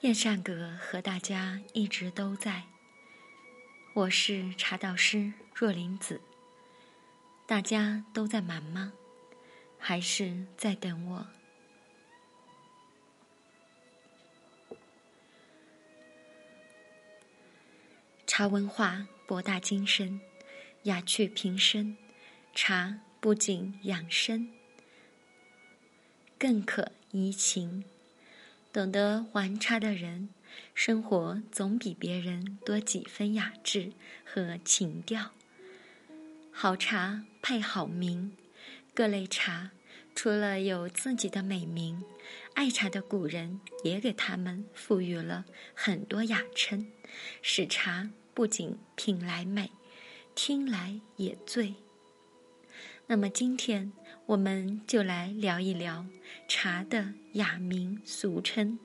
燕善阁和大家一直都在。我是茶道师若林子。大家都在忙吗？还是在等我？茶文化博大精深，雅趣平生。茶不仅养生，更可怡情。懂得玩茶的人，生活总比别人多几分雅致和情调。好茶配好名，各类茶除了有自己的美名，爱茶的古人也给他们赋予了很多雅称，使茶不仅品来美，听来也醉。那么今天。我们就来聊一聊茶的雅名俗称。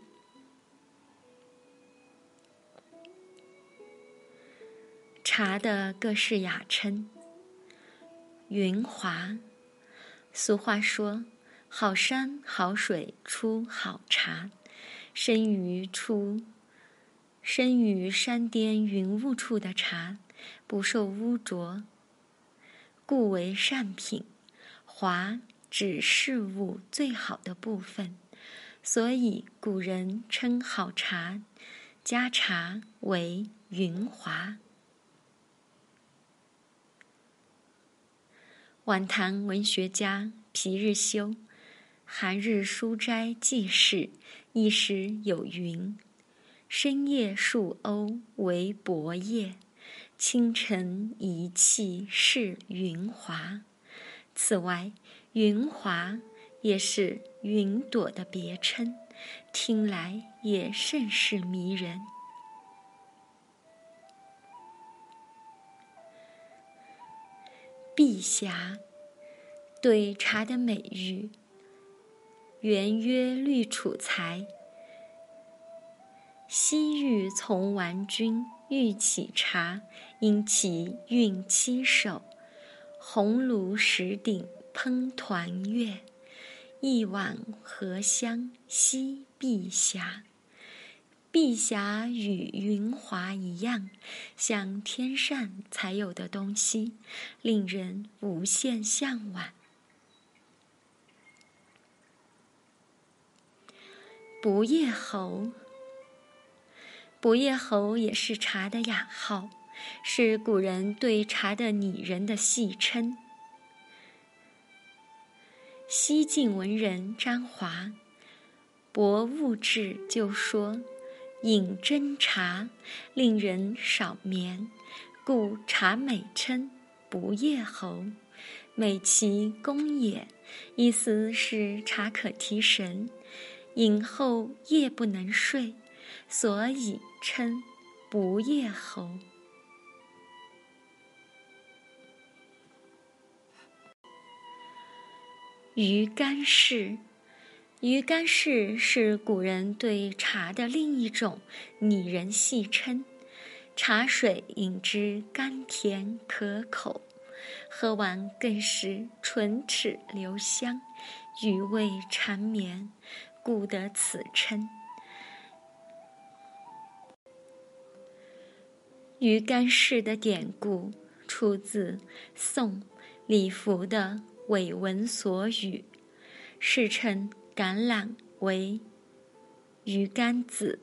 茶的各式雅称：云华。俗话说：“好山好水出好茶，生于出生于山巅云雾处的茶，不受污浊，故为善品。”华指事物最好的部分，所以古人称好茶、佳茶为云华。晚唐文学家皮日休《寒日书斋记事》一时有云：“深夜数瓯为薄叶，清晨一气是云华。”此外，云华也是云朵的别称，听来也甚是迷人。碧霞，对茶的美誉，原曰绿楚才。西域从玩君欲起茶，因其韵七首。红炉石鼎烹团月，一碗荷香吸碧霞。碧霞与云华一样，像天上才有的东西，令人无限向往。不夜侯，不夜侯也是茶的雅号。是古人对茶的拟人的戏称。西晋文人张华《博物志》就说：“饮真茶，令人少眠，故茶美称不夜侯，美其功也。意思是茶可提神，饮后夜不能睡，所以称不夜侯。”鱼干式，鱼干式是古人对茶的另一种拟人戏称。茶水饮之甘甜可口，喝完更是唇齿留香，余味缠绵，故得此称。鱼干式的典故出自宋李福的。伪文所语，世称橄榄为鱼干子，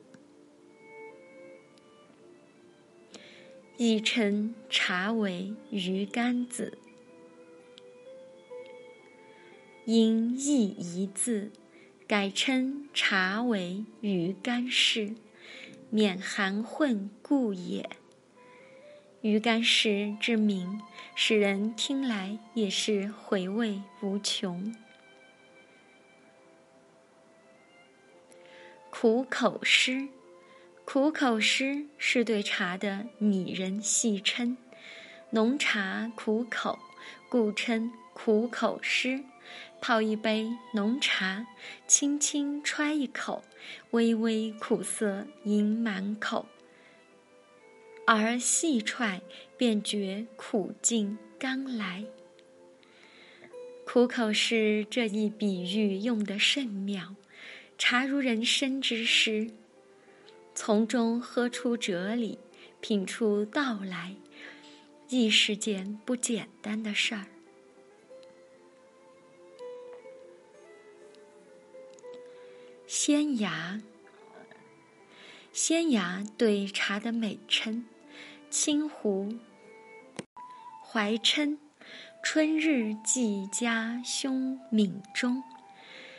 亦称茶为鱼干子。因意一字，改称茶为鱼干氏，免含混故也。鱼干石之名，使人听来也是回味无穷。苦口诗，苦口诗是对茶的拟人戏称。浓茶苦口，故称苦口诗。泡一杯浓茶，轻轻揣一口，微微苦涩盈满口。而细踹，便觉苦尽甘来。苦口诗这一比喻用得甚妙。茶如人生之诗，从中喝出哲理，品出道来，亦是件不简单的事儿。仙芽，仙芽对茶的美称，清湖怀称，春日寄家兄闽中，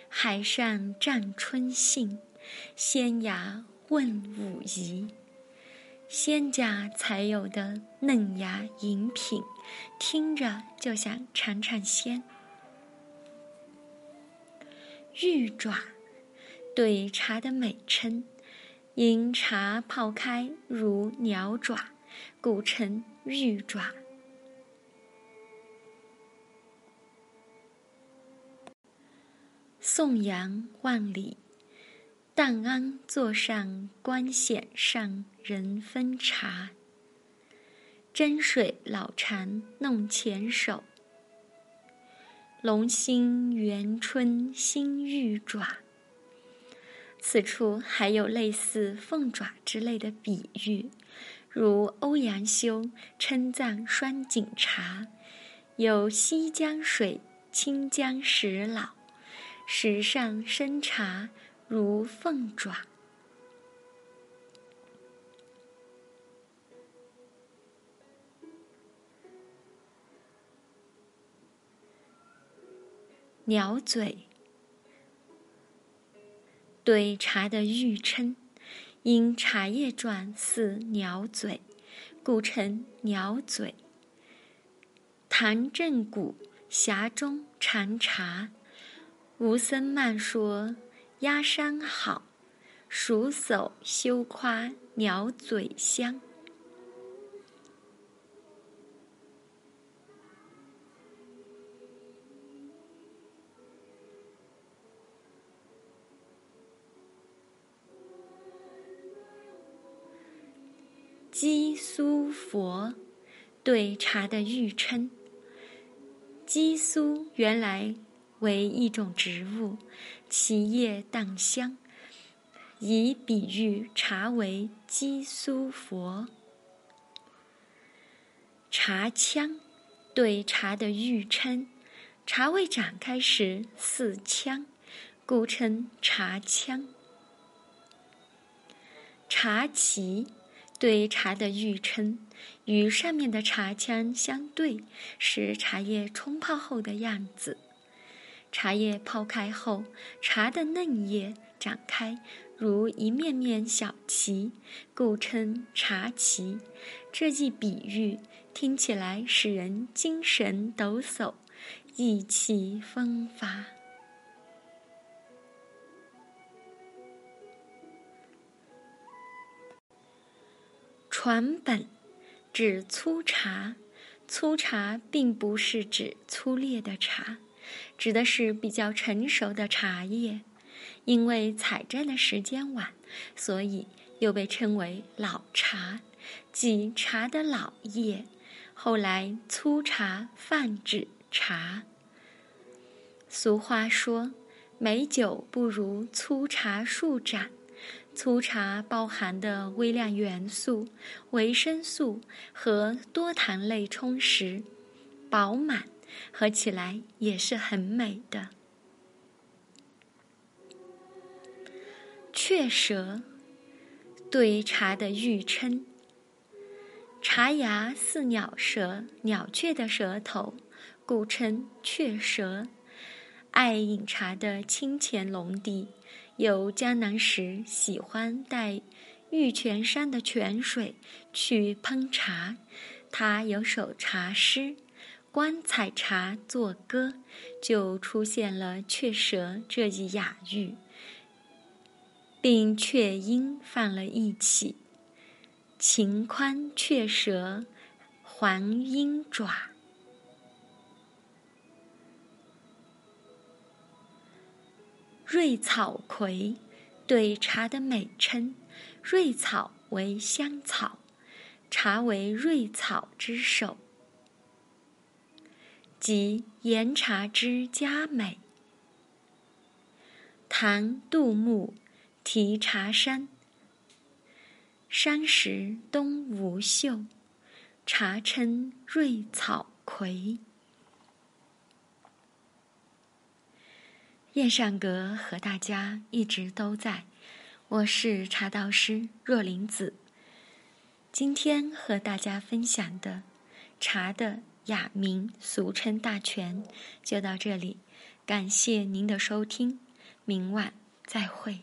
海上占春信，仙芽问武夷。仙家才有的嫩芽饮品，听着就想尝尝鲜。玉爪。对茶的美称，因茶泡开如鸟爪，故称玉爪。宋杨万里，淡安座上观险上人分茶。斟水老禅弄前手，龙兴元春新玉爪。此处还有类似凤爪之类的比喻，如欧阳修称赞双井茶，有西江水，清江石老，石上生茶如凤爪。鸟嘴。对茶的誉称，因茶叶状似鸟嘴，故称鸟嘴。唐正谷峡中尝茶，吴僧曼说鸭山好，熟叟休夸鸟嘴香。鸡苏佛，对茶的誉称。鸡苏原来为一种植物，其叶淡香，以比喻茶为鸡苏佛。茶腔，对茶的誉称。茶未展开时似枪，故称茶腔。茶旗。对茶的誉称，与上面的茶腔相对，是茶叶冲泡后的样子。茶叶泡开后，茶的嫩叶展开，如一面面小旗，故称茶旗。这一比喻听起来使人精神抖擞，意气风发。传本，指粗茶。粗茶并不是指粗劣的茶，指的是比较成熟的茶叶。因为采摘的时间晚，所以又被称为老茶，即茶的老叶。后来粗茶泛指茶。俗话说：“美酒不如粗茶数盏。”粗茶包含的微量元素、维生素和多糖类充实、饱满，喝起来也是很美的。雀舌，对茶的誉称。茶芽似鸟舌、鸟雀的舌头，故称雀舌。爱饮茶的清乾隆帝。有江南时，喜欢带玉泉山的泉水去烹茶。他有首茶诗，观采茶作歌，就出现了“雀舌”这一雅誉，并雀音放了一起：“秦宽雀舌，还鹰爪。”瑞草葵，对茶的美称。瑞草为香草，茶为瑞草之首，即岩茶之佳美。唐杜牧题茶山，山石东吴秀，茶称瑞草葵。燕善阁和大家一直都在，我是茶道师若林子。今天和大家分享的茶的雅名，俗称大全，就到这里。感谢您的收听，明晚再会。